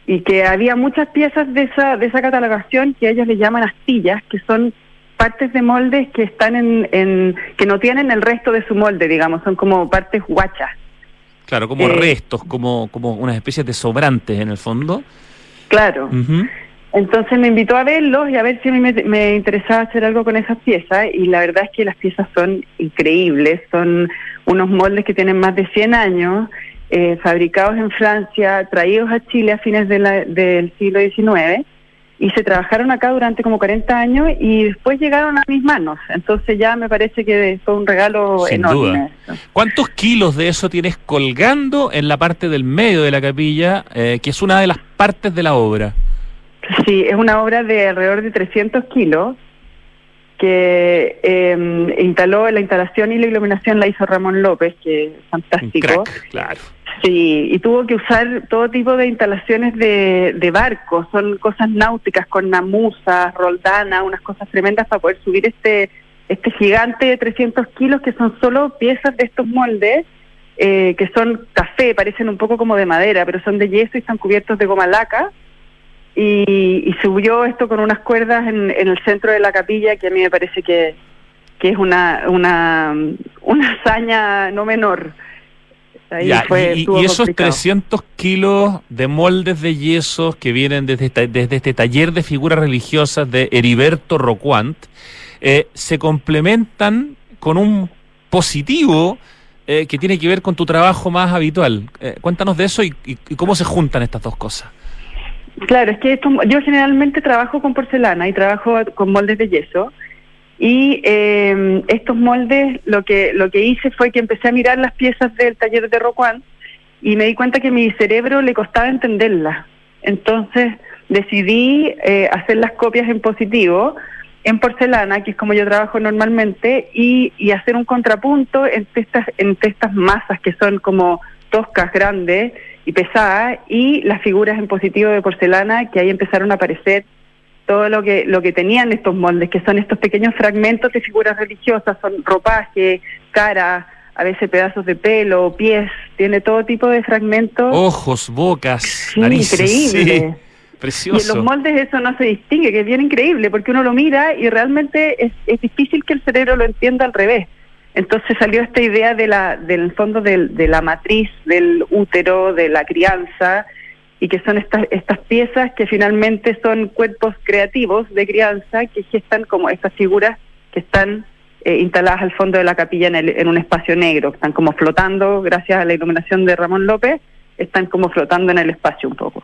Y que había muchas piezas de esa, de esa catalogación que ellos le llaman astillas, que son partes de moldes que están en, en que no tienen el resto de su molde, digamos, son como partes guachas. Claro, como eh, restos, como, como unas especies de sobrantes en el fondo. Claro. Entonces me invitó a verlos y a ver si a mí me, interesaba hacer algo con esas piezas y la verdad es que las piezas son increíbles, son unos moldes que tienen más de 100 años, eh, fabricados en Francia, traídos a Chile a fines del siglo XIX y se trabajaron acá durante como 40 años y después llegaron a mis manos. Entonces ya me parece que fue un regalo enorme. ¿Cuántos kilos de eso tienes colgando en la parte del medio de la capilla, eh, que es una de las partes de la obra? Sí, es una obra de alrededor de 300 kilos que eh, instaló la instalación y la iluminación la hizo Ramón López, que es fantástico. claro. Sí, y tuvo que usar todo tipo de instalaciones de, de barcos, son cosas náuticas con namusa, roldana, unas cosas tremendas para poder subir este este gigante de 300 kilos que son solo piezas de estos moldes, eh, que son café, parecen un poco como de madera, pero son de yeso y están cubiertos de goma laca. Y, subió esto con unas cuerdas en, en, el centro de la capilla, que a mí me parece que, que es una, una, una hazaña no menor y, esos 300 kilos de moldes de yesos que vienen desde, desde este taller de figuras religiosas de Heriberto Roquant, eh, se complementan con un positivo eh, que tiene que ver con tu trabajo más habitual. Eh, cuéntanos de eso y, cómo se juntan estas dos cosas. Claro, es que yo generalmente trabajo con porcelana y trabajo con moldes de yeso. Y eh, estos moldes, lo que, lo que hice fue que empecé a mirar las piezas del taller de Roquan y me di cuenta que mi cerebro le costaba entenderlas. Entonces decidí eh, hacer las copias en positivo, en porcelana, que es como yo trabajo normalmente, y, y hacer un contrapunto entre estas, entre estas masas que son como toscas, grandes y pesadas, y las figuras en positivo de porcelana que ahí empezaron a aparecer todo lo que lo que tenían estos moldes, que son estos pequeños fragmentos de figuras religiosas, son ropaje, cara, a veces pedazos de pelo, pies, tiene todo tipo de fragmentos. Ojos, bocas, increíble. precioso. <laughs> Y en los moldes eso no se distingue, que es bien increíble, porque uno lo mira y realmente es, es difícil que el cerebro lo entienda al revés. Entonces salió esta idea de la, del fondo de la matriz del útero, de la crianza, y que son estas, estas piezas que finalmente son cuerpos creativos de crianza que gestan como estas figuras que están eh, instaladas al fondo de la capilla en, el, en un espacio negro, están como flotando, gracias a la iluminación de Ramón López, están como flotando en el espacio un poco.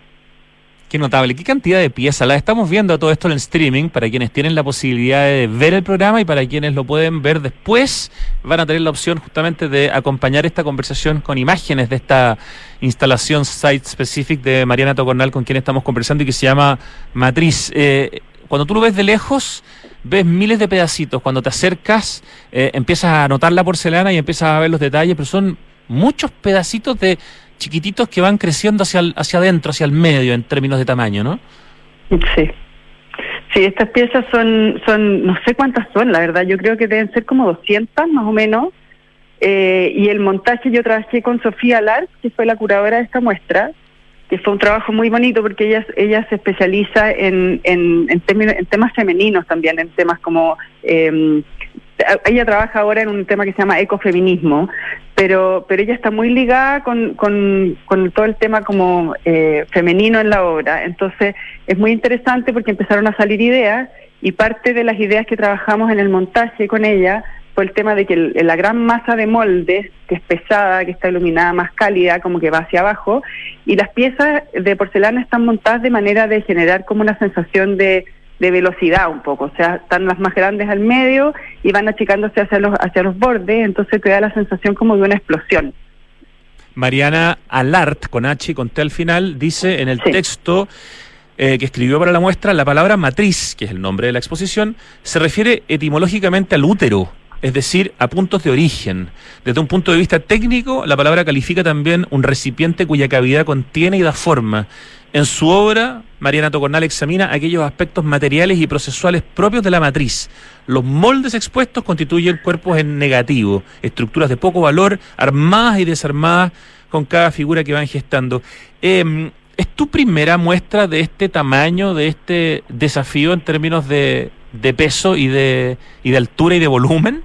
Qué notable, qué cantidad de piezas. La estamos viendo todo esto en streaming para quienes tienen la posibilidad de ver el programa y para quienes lo pueden ver después van a tener la opción justamente de acompañar esta conversación con imágenes de esta instalación site specific de Mariana Tocornal con quien estamos conversando y que se llama Matriz. Eh, cuando tú lo ves de lejos, ves miles de pedacitos. Cuando te acercas, eh, empiezas a notar la porcelana y empiezas a ver los detalles, pero son muchos pedacitos de chiquititos que van creciendo hacia, hacia adentro, hacia el medio en términos de tamaño, ¿no? Sí. Sí, estas piezas son, son, no sé cuántas son, la verdad, yo creo que deben ser como 200 más o menos. Eh, y el montaje yo trabajé con Sofía Lars, que fue la curadora de esta muestra, que fue un trabajo muy bonito porque ella, ella se especializa en, en, en, en temas femeninos también, en temas como eh, ella trabaja ahora en un tema que se llama ecofeminismo, pero, pero ella está muy ligada con, con, con todo el tema como eh, femenino en la obra. Entonces es muy interesante porque empezaron a salir ideas y parte de las ideas que trabajamos en el montaje con ella fue el tema de que la gran masa de moldes, que es pesada, que está iluminada, más cálida, como que va hacia abajo, y las piezas de porcelana están montadas de manera de generar como una sensación de de velocidad un poco, o sea, están las más grandes al medio y van achicándose hacia los, hacia los bordes, entonces te da la sensación como de una explosión. Mariana Alart, con H y con T al final, dice en el texto eh, que escribió para la muestra, la palabra matriz, que es el nombre de la exposición, se refiere etimológicamente al útero, es decir, a puntos de origen. Desde un punto de vista técnico, la palabra califica también un recipiente cuya cavidad contiene y da forma. En su obra, Mariana Tocornal examina aquellos aspectos materiales y procesuales propios de la matriz. Los moldes expuestos constituyen cuerpos en negativo, estructuras de poco valor, armadas y desarmadas con cada figura que van gestando. Em, ¿Es tu primera muestra de este tamaño, de este desafío en términos de, de peso y de, y de altura y de volumen?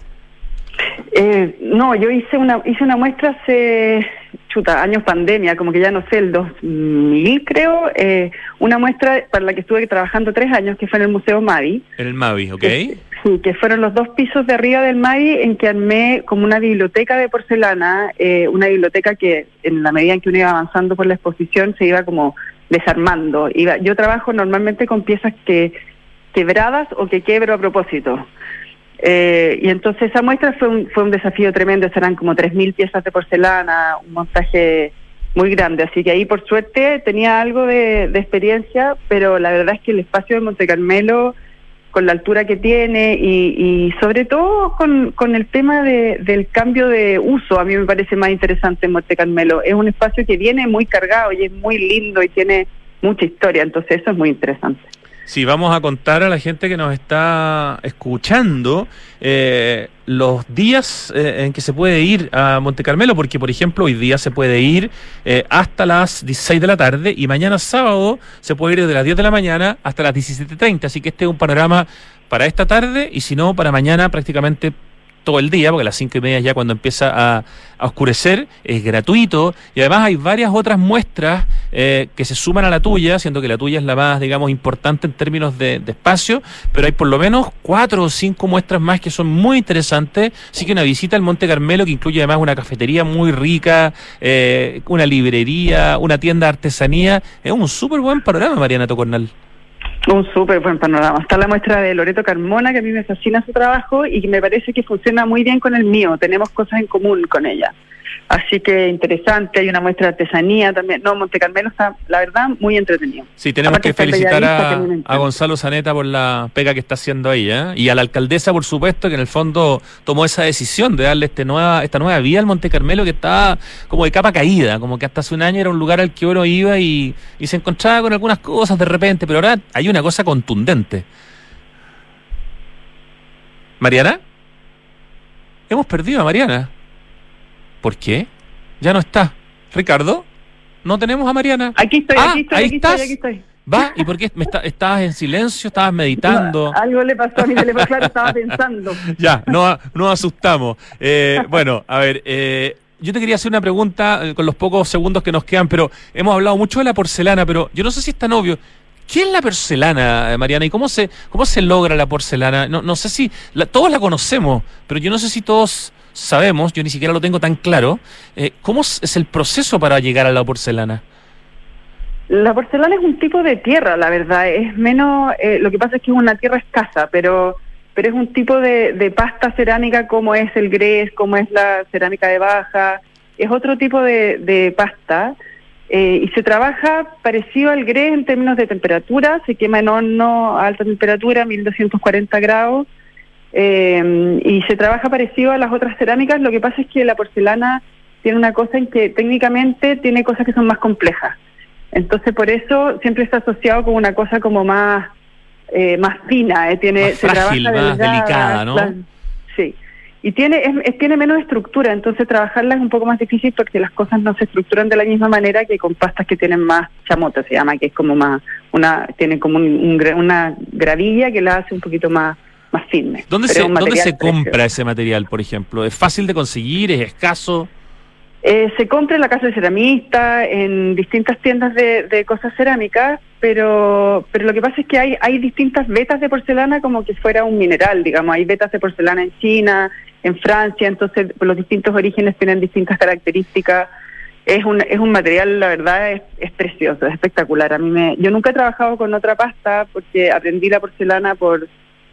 Eh, no, yo hice una hice una muestra hace chuta, años pandemia, como que ya no sé, el 2000 creo, eh, una muestra para la que estuve trabajando tres años, que fue en el Museo Mavi. En el Mavi, ok. sí, que fueron los dos pisos de arriba del Mavi en que armé como una biblioteca de porcelana, eh, una biblioteca que en la medida en que uno iba avanzando por la exposición se iba como desarmando. Iba, yo trabajo normalmente con piezas que quebradas o que quebro a propósito. Eh, y entonces esa muestra fue un, fue un desafío tremendo, serán como 3.000 piezas de porcelana, un montaje muy grande, así que ahí por suerte tenía algo de, experiencia, pero la verdad es que el espacio de Monte Carmelo, con la altura que tiene y, sobre todo con, con el tema de, del cambio de uso, a mí me parece más interesante en Monte Carmelo. Es un espacio que viene muy cargado y es muy lindo y tiene mucha historia, entonces eso es muy interesante. Sí, vamos a contar a la gente que nos está escuchando eh, los días eh, en que se puede ir a Monte Carmelo, porque por ejemplo hoy día se puede ir eh, hasta las 16 de la tarde y mañana sábado se puede ir desde las 10 de la mañana hasta las 17.30, así que este es un panorama para esta tarde y si no, para mañana prácticamente todo el día, porque a las cinco y media ya cuando empieza a, oscurecer, es gratuito y además hay varias otras muestras eh, que se suman a la tuya, siendo que la tuya es la más, digamos, importante en términos de, espacio, pero hay por lo menos cuatro o cinco muestras más que son muy interesantes, así que una visita al Monte Carmelo que incluye además una cafetería muy rica, eh, una librería, una tienda de artesanía, es un súper buen panorama, Mariana Tocornal. Un súper buen panorama. Está la muestra de Loreto Carmona, que a mí me fascina su trabajo y me parece que funciona muy bien con el mío. Tenemos cosas en común con ella. Así que interesante, hay una muestra de artesanía también. No, Monte Carmelo está, la verdad, muy entretenido. Sí, tenemos que felicitar a, Gonzalo Zaneta por la pega que está haciendo ahí, ¿eh? y a la alcaldesa, por supuesto, que en el fondo tomó esa decisión de darle este nueva, esta nueva vía al Monte Carmelo que está como de capa caída, como que hasta hace un año era un lugar al que uno iba y, y se encontraba con algunas cosas de repente, pero ahora hay una cosa contundente. ¿Mariana? Hemos perdido a Mariana. ¿Por qué? Ya no está. Ricardo, no tenemos a Mariana. Aquí estoy, ah, aquí estoy, ahí aquí estás. estoy, aquí estoy. ¿Va? ¿Y por qué me estabas en silencio? ¿Estabas meditando? algo le pasó a mi teléfono, claro, estaba <laughs> pensando. ya, no, no asustamos. Eh, bueno, a ver, eh, yo te quería hacer una pregunta eh, con los pocos segundos que nos quedan, pero hemos hablado mucho de la porcelana, pero yo no sé si es tan obvio. ¿Qué es la porcelana, Mariana? ¿Y cómo se, cómo se logra la porcelana? No, no sé si todos la conocemos, pero yo no sé si todos sabemos, yo ni siquiera lo tengo tan claro, eh, ¿cómo es el proceso para llegar a la porcelana? La porcelana es un tipo de tierra, la verdad. Es menos, eh, lo que pasa es que es una tierra escasa, pero pero es un tipo de, pasta cerámica como es el grés, como es la cerámica de baja. Es otro tipo de, pasta eh, y se trabaja parecido al grés en términos de temperatura. Se quema en horno a alta temperatura, 1240 grados eh, y se trabaja parecido a las otras cerámicas, lo que pasa es que la porcelana tiene una cosa en que técnicamente tiene cosas que son más complejas. Entonces por eso siempre está asociado con una cosa como más eh, más fina, eh, tiene se frágil, trabaja más delicada, ¿no? sí. Y tiene es, tiene menos estructura, entonces trabajarla es un poco más difícil porque las cosas no se estructuran de la misma manera que con pastas que tienen más chamota, se llama, que es como más una tiene como una gravilla que la hace un poquito más más firme. ¿Dónde se, ¿dónde se compra ese material, por ejemplo? ¿Es fácil de conseguir? ¿Es escaso? Eh, se compra en la casa de ceramista, en distintas tiendas de, cosas cerámicas, pero pero lo que pasa es que hay hay distintas vetas de porcelana como que fuera un mineral, digamos. Hay vetas de porcelana en China, en Francia, entonces los distintos orígenes tienen distintas características. Es un, es un material, la verdad, es, es precioso, es espectacular. A mí me, yo nunca he trabajado con otra pasta porque aprendí la porcelana por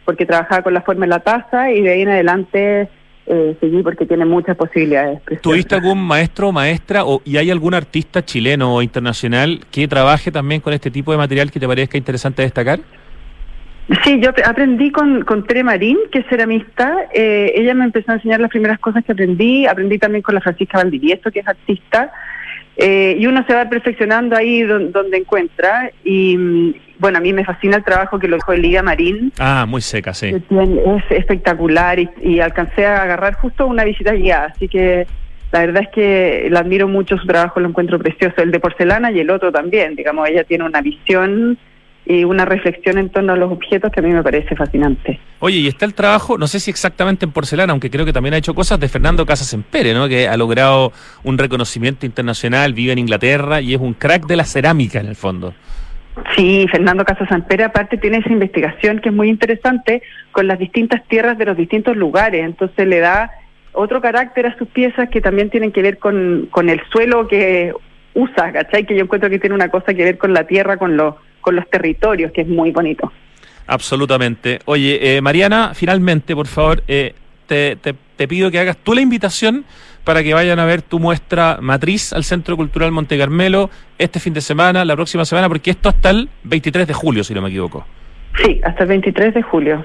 porque trabajaba con la forma de la taza y de ahí en adelante eh, seguí porque tiene muchas posibilidades. ¿Tuviste algún maestro o maestra o, y hay algún artista chileno o internacional que trabaje también con este tipo de material que te parezca interesante destacar? Sí, yo aprendí con, con Tere Marín, que es ceramista. Eh, ella me empezó a enseñar las primeras cosas que aprendí. Aprendí también con la Francisca Valdivieso, que es artista. Eh, y uno se va perfeccionando ahí donde, encuentra. Y mm, bueno, a mí me fascina el trabajo que lo dejó Elida Marín. Ah, muy seca, sí. Es espectacular y, y alcancé a agarrar justo una visita guiada. Así que la verdad es que la admiro mucho su trabajo, lo encuentro precioso. El de porcelana y el otro también. Digamos, ella tiene una visión y una reflexión en torno a los objetos que a mí me parece fascinante. Oye, y está el trabajo, no sé si exactamente en porcelana, aunque creo que también ha hecho cosas de Fernando Casas Empere, ¿no? Que ha logrado un reconocimiento internacional, vive en Inglaterra y es un crack de la cerámica en el fondo. Sí, Fernando Casas Empere aparte tiene esa investigación que es muy interesante con las distintas tierras de los distintos lugares, entonces le da otro carácter a sus piezas que también tienen que ver con, con el suelo que usa, ¿cachai? Que yo encuentro que tiene una cosa que ver con la tierra, con los con los territorios, que es muy bonito. Absolutamente. Oye, eh, Mariana, finalmente, por favor, eh, te, te, pido que hagas tú la invitación para que vayan a ver tu muestra matriz al Centro Cultural Monte Carmelo este fin de semana, la próxima semana, porque esto hasta el 23 de julio, si no me equivoco. Sí, hasta el 23 de julio.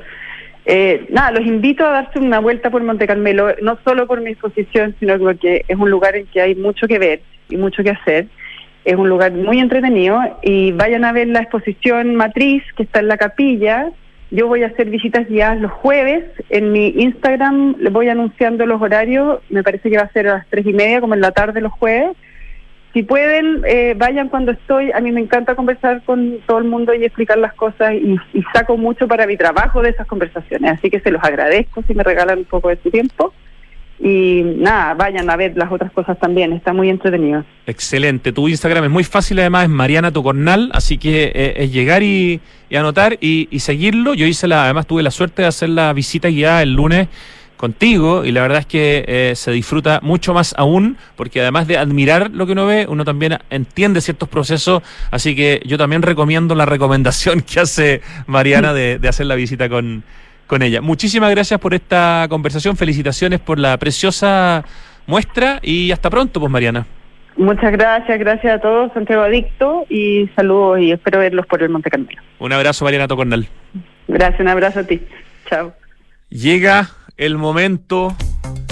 Eh, nada, los invito a darse una vuelta por Monte Carmelo, no solo por mi exposición, sino porque es un lugar en que hay mucho que ver y mucho que hacer. Es un lugar muy entretenido y vayan a ver la exposición matriz que está en la capilla. Yo voy a hacer visitas guiadas los jueves. En mi Instagram les voy anunciando los horarios. Me parece que va a ser a las tres y media, como en la tarde los jueves. Si pueden, eh, vayan cuando estoy. A mí me encanta conversar con todo el mundo y explicar las cosas y, y saco mucho para mi trabajo de esas conversaciones. Así que se los agradezco si me regalan un poco de su tiempo. Y nada, vayan a ver las otras cosas también, está muy entretenido. Excelente, tu Instagram es muy fácil, además es Mariana Tocornal, así que eh, es llegar y, anotar y, seguirlo. Yo hice la, además tuve la suerte de hacer la visita guiada el lunes contigo y la verdad es que eh, se disfruta mucho más aún porque además de admirar lo que uno ve, uno también entiende ciertos procesos, así que yo también recomiendo la recomendación que hace Mariana de hacer la visita con, con ella. Muchísimas gracias por esta conversación, felicitaciones por la preciosa muestra y hasta pronto, pues Mariana. Muchas gracias, gracias a todos, Santiago Adicto, y saludos y espero verlos por el Monte Carmelo. Un abrazo, Mariana Tocornal. Gracias, un abrazo a ti. Chao. Llega el momento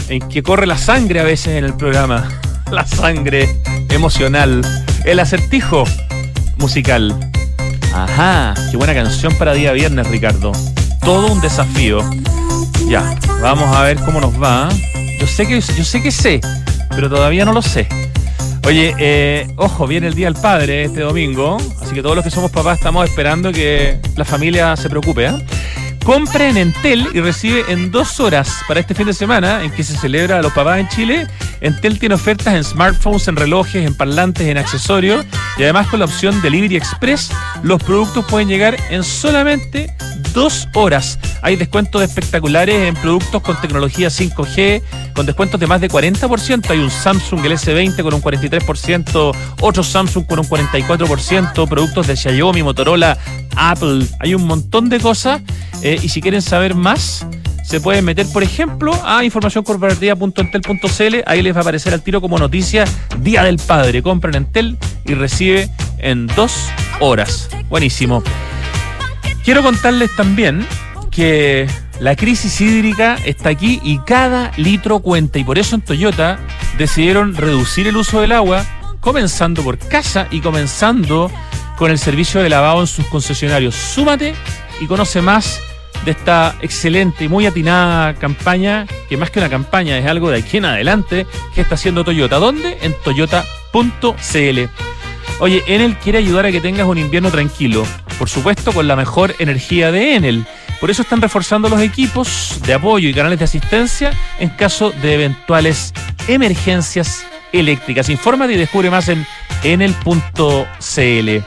en que corre la sangre a veces en el programa. <laughs> La sangre emocional. El acertijo musical. Ajá, qué buena canción para día viernes, Ricardo todo un desafío. Ya, vamos a ver cómo nos va. Yo sé que, yo sé que sé, pero todavía no lo sé. Oye, eh, ojo, viene el Día del Padre este domingo, así que todos los que somos papás estamos esperando que la familia se preocupe. ¿eh? Compre en Entel y recibe en dos horas para este fin de semana en que se celebra a los papás en Chile. Entel tiene ofertas en smartphones, en relojes, en parlantes, en accesorios y además con la opción Delivery Express los productos pueden llegar en solamente dos horas. Hay descuentos espectaculares en productos con tecnología 5G, con descuentos de más de 40%. Hay un Samsung el S20 con un 43%, otro Samsung con un 44%, productos de Xiaomi, Motorola, Apple. Hay un montón de cosas. Eh, y si quieren saber más, se pueden meter, por ejemplo, a informacioncorporativa.entel.cl. Ahí les va a aparecer al tiro como noticia Día del Padre. Compren Entel y recibe en dos horas. Buenísimo. Quiero contarles también que la crisis hídrica está aquí y cada litro cuenta y por eso en Toyota decidieron reducir el uso del agua, comenzando por casa y comenzando con el servicio de lavado en sus concesionarios. Súmate y conoce más de esta excelente y muy atinada campaña, que más que una campaña es algo de aquí en adelante, que está haciendo Toyota. ¿Dónde? En toyota.cl. Oye, Enel quiere ayudar a que tengas un invierno tranquilo, por supuesto con la mejor energía de Enel. Por eso están reforzando los equipos de apoyo y canales de asistencia en caso de eventuales emergencias eléctricas. Infórmate y descubre más en enel.cl.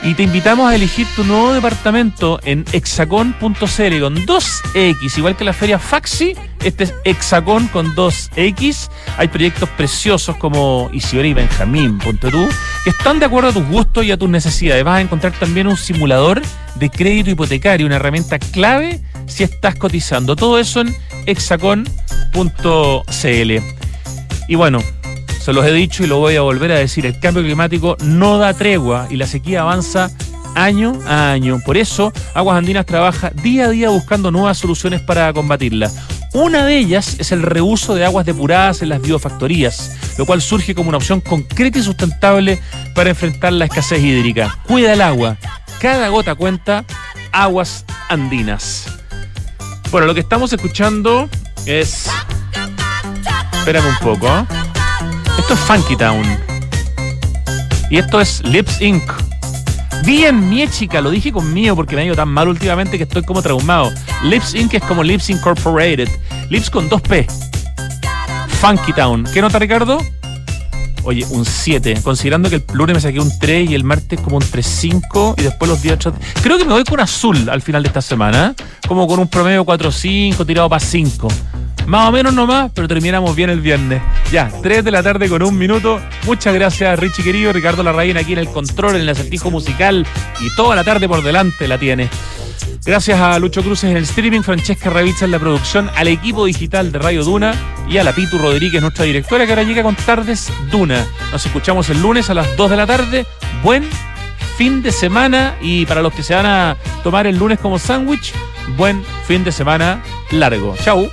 Y te invitamos a elegir tu nuevo departamento en hexacon.cl con 2X, igual que la feria Faxi. Este es Hexacon con 2X. Hay proyectos preciosos como Isidora y Benjamín, que están de acuerdo a tus gustos y a tus necesidades. Vas a encontrar también un simulador de crédito hipotecario, una herramienta clave si estás cotizando. Todo eso en hexacon.cl. Y bueno, se los he dicho y lo voy a volver a decir, el cambio climático no da tregua y la sequía avanza año a año. Por eso, Aguas Andinas trabaja día a día buscando nuevas soluciones para combatirla. Una de ellas es el reuso de aguas depuradas en las biofactorías, lo cual surge como una opción concreta y sustentable para enfrentar la escasez hídrica. Cuida el agua, cada gota cuenta, aguas andinas. Bueno, lo que estamos escuchando es... Espérame un poco. ¿eh? Esto es Funky Town. Y esto es Lips Inc. Bien, mi chica, lo dije conmigo porque me ha ido tan mal últimamente que estoy como traumado. Lips Inc. es como Lips Incorporated. Lips con 2P. Funky Town. ¿Qué nota, Ricardo? Oye, un 7. Considerando que el lunes me saqué un 3 y el martes como un 3-5 y después los días 8. Creo que me voy con azul al final de esta semana. ¿eh? Como con un promedio 4-5 tirado para 5. Más o menos nomás, pero terminamos bien el viernes. Ya, 3 de la tarde con un minuto. Muchas gracias, Richie querido. Ricardo Larraín aquí en el control, en el acertijo musical. Y toda la tarde por delante la tiene. Gracias a Lucho Cruces en el streaming, Francesca Ravizza en la producción, al equipo digital de Radio Duna y a la Pitu Rodríguez, nuestra directora, que ahora llega con Tardes Duna. Nos escuchamos el lunes a las 2 de la tarde. Buen fin de semana y para los que se van a tomar el lunes como sándwich, buen fin de semana largo. Chau.